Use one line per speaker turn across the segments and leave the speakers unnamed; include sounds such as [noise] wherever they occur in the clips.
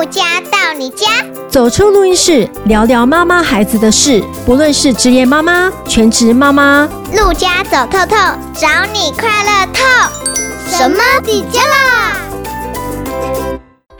陆家到你家，
走出录音室，聊聊妈妈孩子的事。不论是职业妈妈、全职妈妈，
陆家走透透，找你快乐透。什么底家啦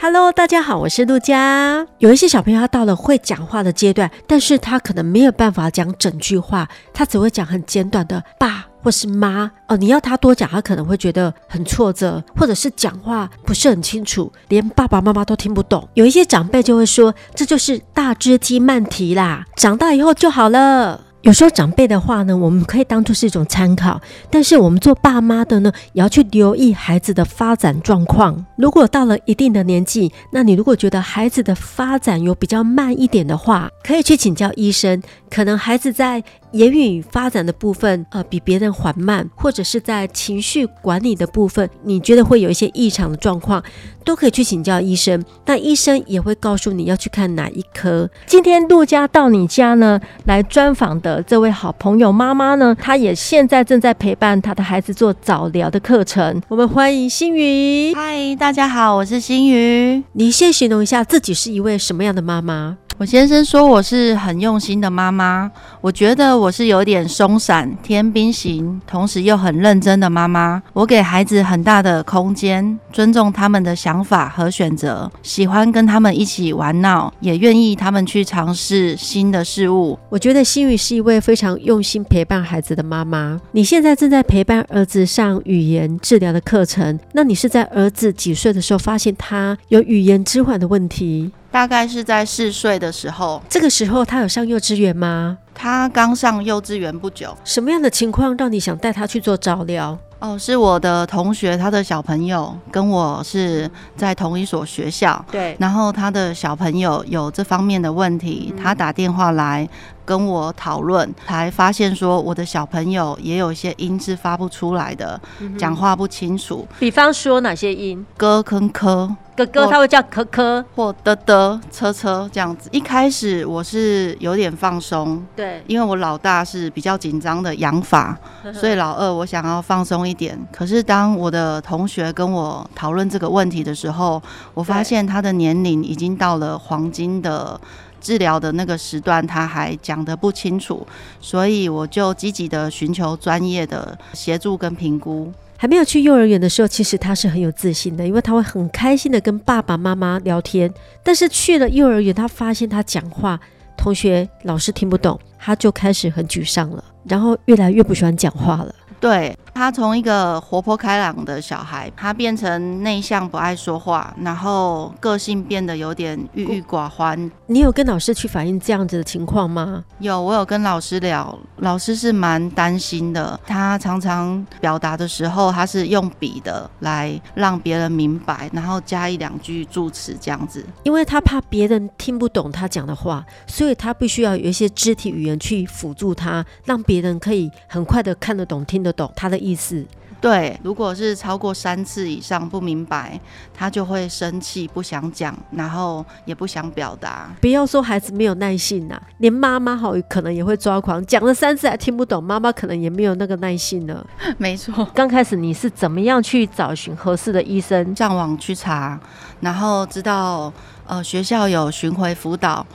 ？Hello，大家好，我是陆家。有一些小朋友他到了会讲话的阶段，但是他可能没有办法讲整句话，他只会讲很简短的爸。或是妈哦，你要他多讲，他可能会觉得很挫折，或者是讲话不是很清楚，连爸爸妈妈都听不懂。有一些长辈就会说，这就是大只鸡慢提啦，长大以后就好了。有时候长辈的话呢，我们可以当做是一种参考，但是我们做爸妈的呢，也要去留意孩子的发展状况。如果到了一定的年纪，那你如果觉得孩子的发展有比较慢一点的话，可以去请教医生，可能孩子在言语发展的部分，呃，比别人缓慢，或者是在情绪管理的部分，你觉得会有一些异常的状况，都可以去请教医生。那医生也会告诉你要去看哪一科。今天陆家到你家呢，来专访的。这位好朋友妈妈呢，她也现在正在陪伴她的孩子做早疗的课程。我们欢迎欣瑜。
嗨，大家好，我是欣瑜。
你先形容一下自己是一位什么样的妈妈？
我先生说我是很用心的妈妈，我觉得我是有点松散、天兵型，同时又很认真的妈妈。我给孩子很大的空间，尊重他们的想法和选择，喜欢跟他们一起玩闹，也愿意他们去尝试新的事物。
我觉得欣瑜是一位非常用心陪伴孩子的妈妈。你现在正在陪伴儿子上语言治疗的课程，那你是在儿子几岁的时候发现他有语言迟缓的问题？
大概是在四岁的时候，
这个时候他有上幼稚园吗？
他刚上幼稚园不久。
什么样的情况让你想带他去做照料？
哦，是我的同学，他的小朋友跟我是在同一所学校。
对，
然后他的小朋友有这方面的问题，他打电话来跟我讨论，才发现说我的小朋友也有一些音是发不出来的，讲话不清楚。
比方说哪些音？
哥跟科。
哥哥他会叫可可
或的的车车这样子。一开始我是有点放松，
对，
因为我老大是比较紧张的养法，所以老二我想要放松一点。可是当我的同学跟我讨论这个问题的时候，我发现他的年龄已经到了黄金的治疗的那个时段，他还讲得不清楚，所以我就积极的寻求专业的协助跟评估。
还没有去幼儿园的时候，其实他是很有自信的，因为他会很开心的跟爸爸妈妈聊天。但是去了幼儿园，他发现他讲话，同学老师听不懂，他就开始很沮丧了，然后越来越不喜欢讲话了。
对，他从一个活泼开朗的小孩，他变成内向不爱说话，然后个性变得有点郁郁寡欢。
你有跟老师去反映这样子的情况吗？
有，我有跟老师聊，老师是蛮担心的。他常常表达的时候，他是用笔的来让别人明白，然后加一两句助词这样子。
因为他怕别人听不懂他讲的话，所以他必须要有一些肢体语言去辅助他，让别人可以很快的看得懂、听得懂。他的意思，
对。如果是超过三次以上不明白，他就会生气，不想讲，然后也不想表达。
不要说孩子没有耐性呐、啊，连妈妈好可能也会抓狂，讲了三次还听不懂，妈妈可能也没有那个耐性了。[laughs]
没错，
刚开始你是怎么样去找寻合适的医生？
上网去查，然后知道呃学校有巡回辅导。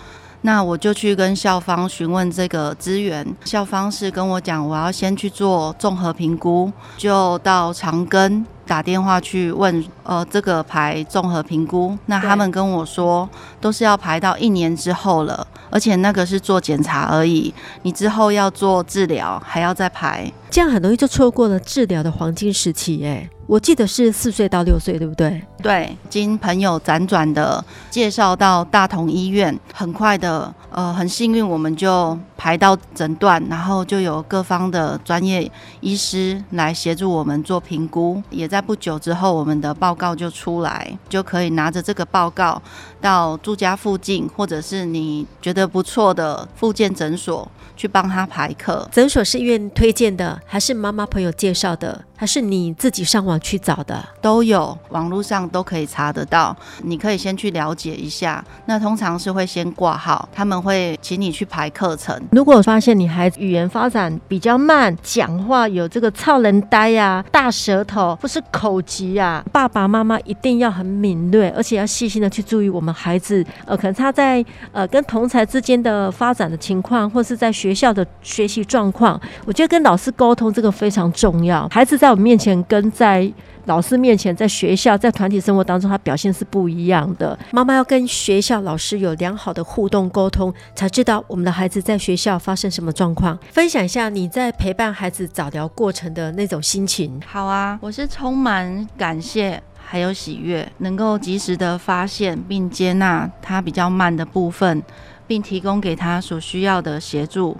那我就去跟校方询问这个资源，校方是跟我讲，我要先去做综合评估，就到长庚打电话去问，呃，这个排综合评估，那他们跟我说，都是要排到一年之后了，而且那个是做检查而已，你之后要做治疗还要再排，
这样很容易就错过了治疗的黄金时期，哎。我记得是四岁到六岁，对不对？
对，经朋友辗转的介绍到大同医院，很快的，呃，很幸运，我们就排到诊断，然后就有各方的专业医师来协助我们做评估，也在不久之后，我们的报告就出来，就可以拿着这个报告到住家附近，或者是你觉得不错的附件诊所去帮他排课。
诊所是医院推荐的，还是妈妈朋友介绍的？还是你自己上网去找的？
都有，网络上都可以查得到。你可以先去了解一下。那通常是会先挂号，他们会请你去排课程。
如果发现你孩子语言发展比较慢，讲话有这个操人呆呀、啊、大舌头或是口疾啊，爸爸妈妈一定要很敏锐，而且要细心的去注意我们孩子，呃，可能他在呃跟同才之间的发展的情况，或是在学校的学习状况。我觉得跟老师沟通这个非常重要。孩子在在我们面前跟在老师面前，在学校，在团体生活当中，他表现是不一样的。妈妈要跟学校老师有良好的互动沟通，才知道我们的孩子在学校发生什么状况。分享一下你在陪伴孩子早疗过程的那种心情。
好啊，我是充满感谢还有喜悦，能够及时的发现并接纳他比较慢的部分，并提供给他所需要的协助。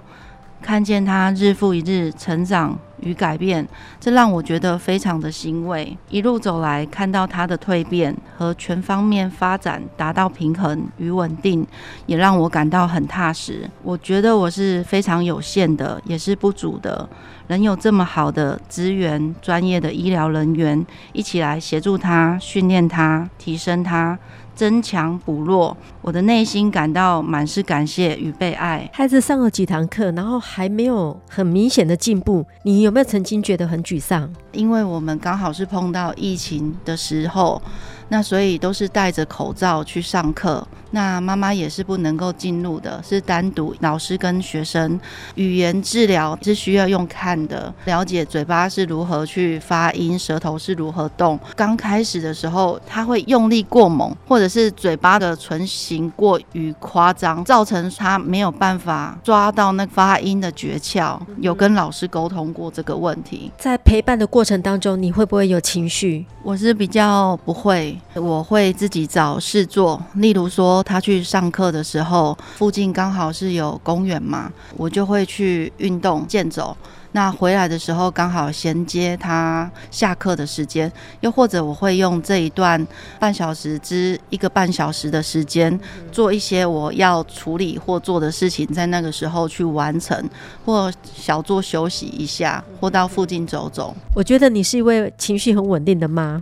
看见他日复一日成长与改变，这让我觉得非常的欣慰。一路走来，看到他的蜕变和全方面发展达到平衡与稳定，也让我感到很踏实。我觉得我是非常有限的，也是不足的，能有这么好的资源、专业的医疗人员一起来协助他、训练他、提升他。增强补弱，我的内心感到满是感谢与被爱。
孩子上了几堂课，然后还没有很明显的进步，你有没有曾经觉得很沮丧？
因为我们刚好是碰到疫情的时候。那所以都是戴着口罩去上课，那妈妈也是不能够进入的，是单独老师跟学生。语言治疗是需要用看的，了解嘴巴是如何去发音，舌头是如何动。刚开始的时候，他会用力过猛，或者是嘴巴的唇形过于夸张，造成他没有办法抓到那发音的诀窍。有跟老师沟通过这个问题。
在陪伴的过程当中，你会不会有情绪？
我是比较不会。我会自己找事做，例如说他去上课的时候，附近刚好是有公园嘛，我就会去运动健走。那回来的时候刚好衔接他下课的时间，又或者我会用这一段半小时之一个半小时的时间，做一些我要处理或做的事情，在那个时候去完成，或小做休息一下，或到附近走走。
我觉得你是一位情绪很稳定的妈，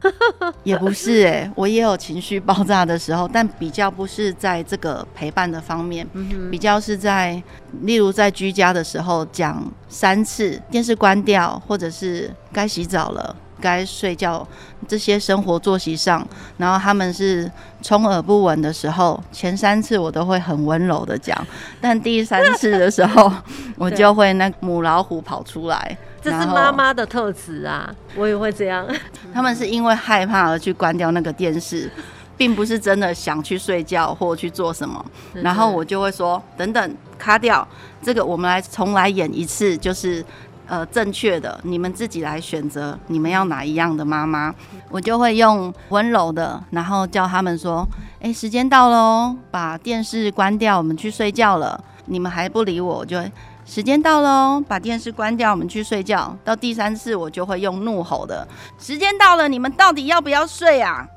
也不是诶、欸，我也有情绪爆炸的时候，但比较不是在这个陪伴的方面，比较是在例如在居家的时候讲三次。电视关掉，或者是该洗澡了、该睡觉，这些生活作息上，然后他们是充耳不闻的时候，前三次我都会很温柔的讲，但第三次的时候，我 [laughs] 就会那母老虎跑出来。
这是妈妈的特质啊，我也会这样。[laughs]
他们是因为害怕而去关掉那个电视，并不是真的想去睡觉或去做什么。然后我就会说：等等，卡掉这个，我们来重来演一次，就是。呃，正确的，你们自己来选择，你们要哪一样的妈妈，我就会用温柔的，然后叫他们说：“哎，时间到喽，把电视关掉，我们去睡觉了。”你们还不理我，我就会时间到喽，把电视关掉，我们去睡觉。到第三次，我就会用怒吼的：“时间到了，你们到底要不要睡啊？”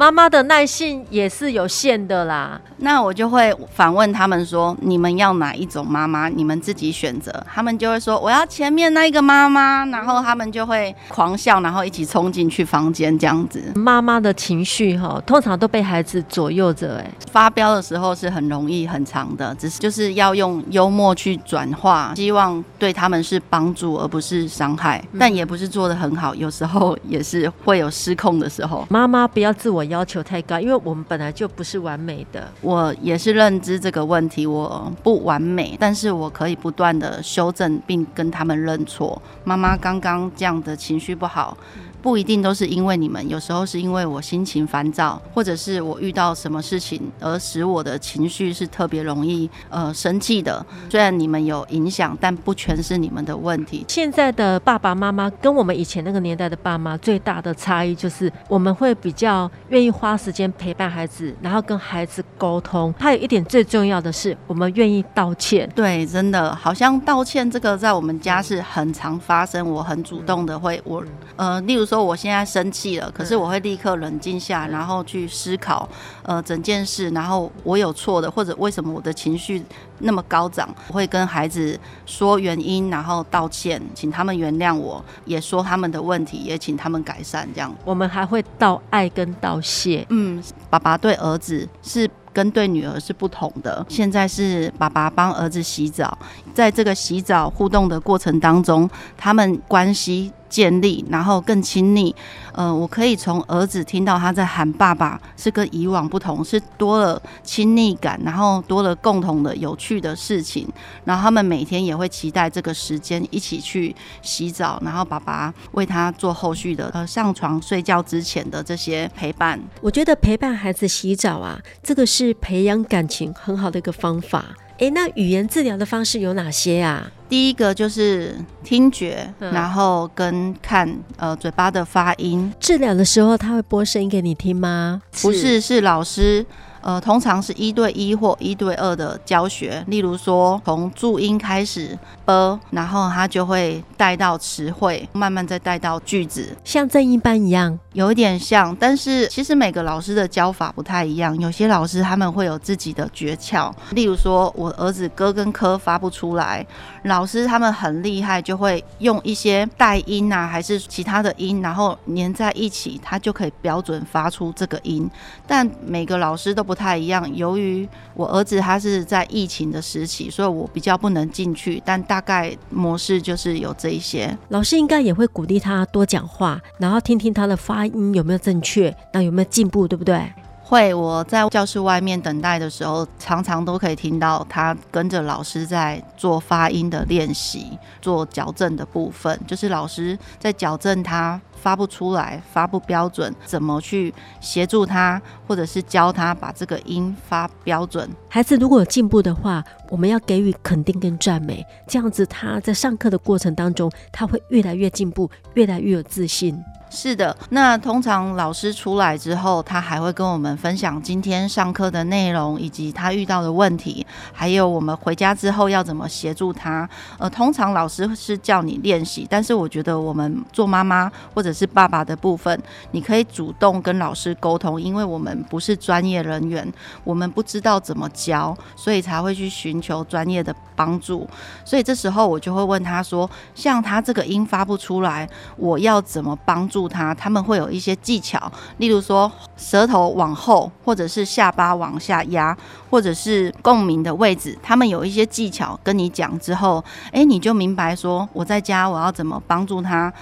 妈妈的耐性也是有限的啦，
那我就会反问他们说：“你们要哪一种妈妈？你们自己选择。”他们就会说：“我要前面那一个妈妈。”然后他们就会狂笑，然后一起冲进去房间这样子。
妈妈的情绪哈，通常都被孩子左右着。哎，
发飙的时候是很容易很长的，只是就是要用幽默去转化，希望对他们是帮助而不是伤害，但也不是做的很好，有时候也是会有失控的时候。
妈妈不要自我要求太高，因为我们本来就不是完美的。
我也是认知这个问题，我不完美，但是我可以不断的修正，并跟他们认错。妈妈刚刚这样的情绪不好。不一定都是因为你们，有时候是因为我心情烦躁，或者是我遇到什么事情而使我的情绪是特别容易呃生气的。虽然你们有影响，但不全是你们的问题。
现在的爸爸妈妈跟我们以前那个年代的爸妈最大的差异就是，我们会比较愿意花时间陪伴孩子，然后跟孩子沟通。还有一点最重要的是，我们愿意道歉。
对，真的好像道歉这个在我们家是很常发生。我很主动的会我呃，例如。说我现在生气了，可是我会立刻冷静下，然后去思考，呃，整件事，然后我有错的，或者为什么我的情绪那么高涨，我会跟孩子说原因，然后道歉，请他们原谅我，也说他们的问题，也请他们改善。这样，
我们还会道爱跟道谢。
嗯，爸爸对儿子是跟对女儿是不同的。现在是爸爸帮儿子洗澡，在这个洗澡互动的过程当中，他们关系。建立，然后更亲密。呃，我可以从儿子听到他在喊爸爸，是跟以往不同，是多了亲密感，然后多了共同的有趣的事情。然后他们每天也会期待这个时间一起去洗澡，然后爸爸为他做后续的呃上床睡觉之前的这些陪伴。
我觉得陪伴孩子洗澡啊，这个是培养感情很好的一个方法。诶，那语言治疗的方式有哪些啊？
第一个就是听觉，嗯、然后跟看呃嘴巴的发音。
治疗的时候他会播声音给你听吗？
不是，是老师。呃，通常是一对一或一对二的教学，例如说从注音开始，ㄅ，然后他就会带到词汇，慢慢再带到句子，
像正音班一样，
有一点像，但是其实每个老师的教法不太一样，有些老师他们会有自己的诀窍，例如说我儿子哥跟科发不出来，老师他们很厉害，就会用一些带音啊，还是其他的音，然后粘在一起，他就可以标准发出这个音，但每个老师都。不太一样。由于我儿子他是在疫情的时期，所以我比较不能进去。但大概模式就是有这一些。
老师应该也会鼓励他多讲话，然后听听他的发音有没有正确，那有没有进步，对不对？
会。我在教室外面等待的时候，常常都可以听到他跟着老师在做发音的练习，做矫正的部分，就是老师在矫正他。发不出来，发不标准，怎么去协助他，或者是教他把这个音发标准？
孩子如果有进步的话，我们要给予肯定跟赞美，这样子他在上课的过程当中，他会越来越进步，越来越有自信。
是的，那通常老师出来之后，他还会跟我们分享今天上课的内容，以及他遇到的问题，还有我们回家之后要怎么协助他。呃，通常老师是叫你练习，但是我觉得我们做妈妈或者是爸爸的部分，你可以主动跟老师沟通，因为我们不是专业人员，我们不知道怎么教，所以才会去寻求专业的帮助。所以这时候我就会问他说，像他这个音发不出来，我要怎么帮助？他他们会有一些技巧，例如说舌头往后，或者是下巴往下压，或者是共鸣的位置，他们有一些技巧跟你讲之后，诶，你就明白说我在家我要怎么帮助他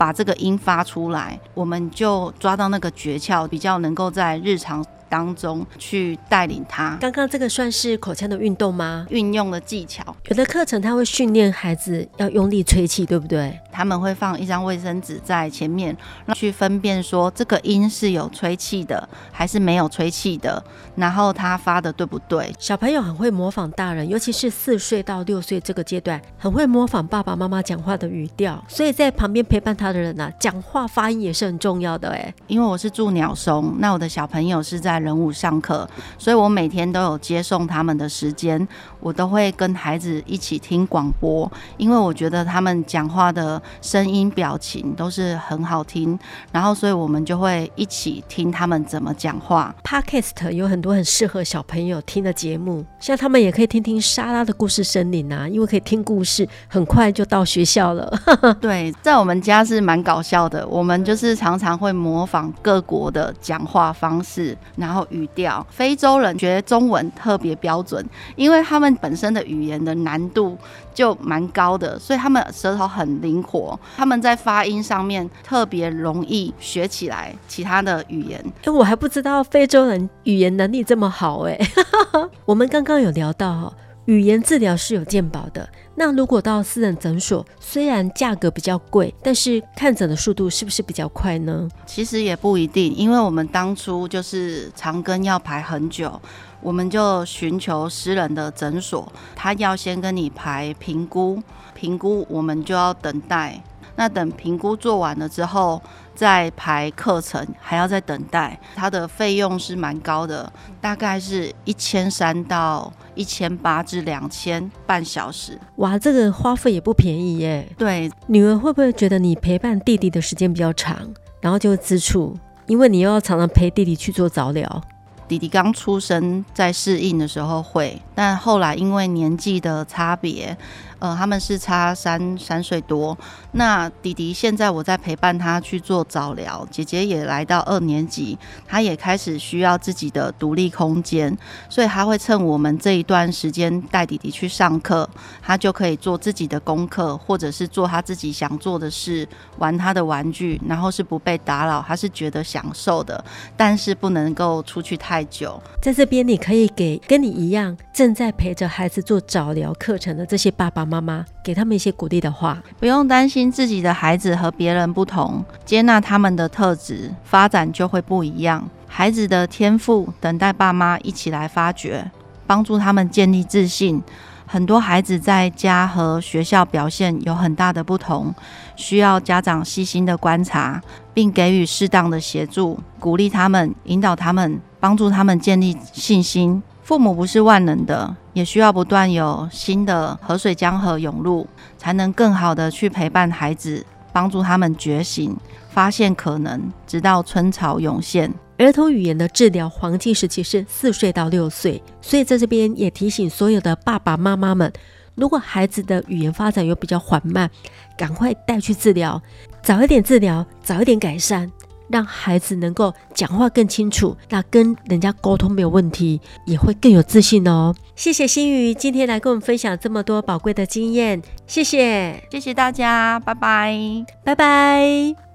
把这个音发出来，我们就抓到那个诀窍，比较能够在日常。当中去带领他。
刚刚这个算是口腔的运动吗？
运用的技巧。
有的课程他会训练孩子要用力吹气，对不对？
他们会放一张卫生纸在前面，去分辨说这个音是有吹气的还是没有吹气的，然后他发的对不对？
小朋友很会模仿大人，尤其是四岁到六岁这个阶段，很会模仿爸爸妈妈讲话的语调。所以在旁边陪伴他的人啊，讲话发音也是很重要的哎。
因为我是住鸟松，那我的小朋友是在。人物上课，所以我每天都有接送他们的时间，我都会跟孩子一起听广播，因为我觉得他们讲话的声音、表情都是很好听，然后所以我们就会一起听他们怎么讲话。
Podcast 有很多很适合小朋友听的节目，像他们也可以听听莎拉的故事森林啊，因为可以听故事，很快就到学校了。[laughs]
对，在我们家是蛮搞笑的，我们就是常常会模仿各国的讲话方式，然后语调，非洲人学中文特别标准，因为他们本身的语言的难度就蛮高的，所以他们舌头很灵活，他们在发音上面特别容易学起来其他的语言。
哎，我还不知道非洲人语言能力这么好哎。[laughs] 我们刚刚有聊到语言治疗是有鉴保的。那如果到私人诊所，虽然价格比较贵，但是看诊的速度是不是比较快呢？
其实也不一定，因为我们当初就是长庚要排很久，我们就寻求私人的诊所，他要先跟你排评估，评估我们就要等待。那等评估做完了之后，再排课程，还要再等待，它的费用是蛮高的，大概是一千三到一千八至两千半小时。
哇，这个花费也不便宜耶。
对，
女儿会不会觉得你陪伴弟弟的时间比较长，然后就会吃醋，因为你又要常常陪弟弟去做早疗？
弟弟刚出生在适应的时候会，但后来因为年纪的差别。呃，他们是差三三岁多。那弟弟现在我在陪伴他去做早疗，姐姐也来到二年级，他也开始需要自己的独立空间，所以他会趁我们这一段时间带弟弟去上课，他就可以做自己的功课，或者是做他自己想做的事，玩他的玩具，然后是不被打扰，他是觉得享受的，但是不能够出去太久。
在这边，你可以给跟你一样正在陪着孩子做早疗课程的这些爸爸妈妈给他们一些鼓励的话，
不用担心自己的孩子和别人不同，接纳他们的特质，发展就会不一样。孩子的天赋等待爸妈一起来发掘，帮助他们建立自信。很多孩子在家和学校表现有很大的不同，需要家长细心的观察，并给予适当的协助，鼓励他们，引导他们，帮助他们建立信心。父母不是万能的，也需要不断有新的河水江河涌入，才能更好的去陪伴孩子，帮助他们觉醒，发现可能，直到春潮涌现。
儿童语言的治疗黄金时期是四岁到六岁，所以在这边也提醒所有的爸爸妈妈们，如果孩子的语言发展有比较缓慢，赶快带去治疗，早一点治疗，早一点改善。让孩子能够讲话更清楚，那跟人家沟通没有问题，也会更有自信哦。谢谢心宇今天来跟我们分享这么多宝贵的经验，谢谢，
谢谢大家，拜拜，
拜拜。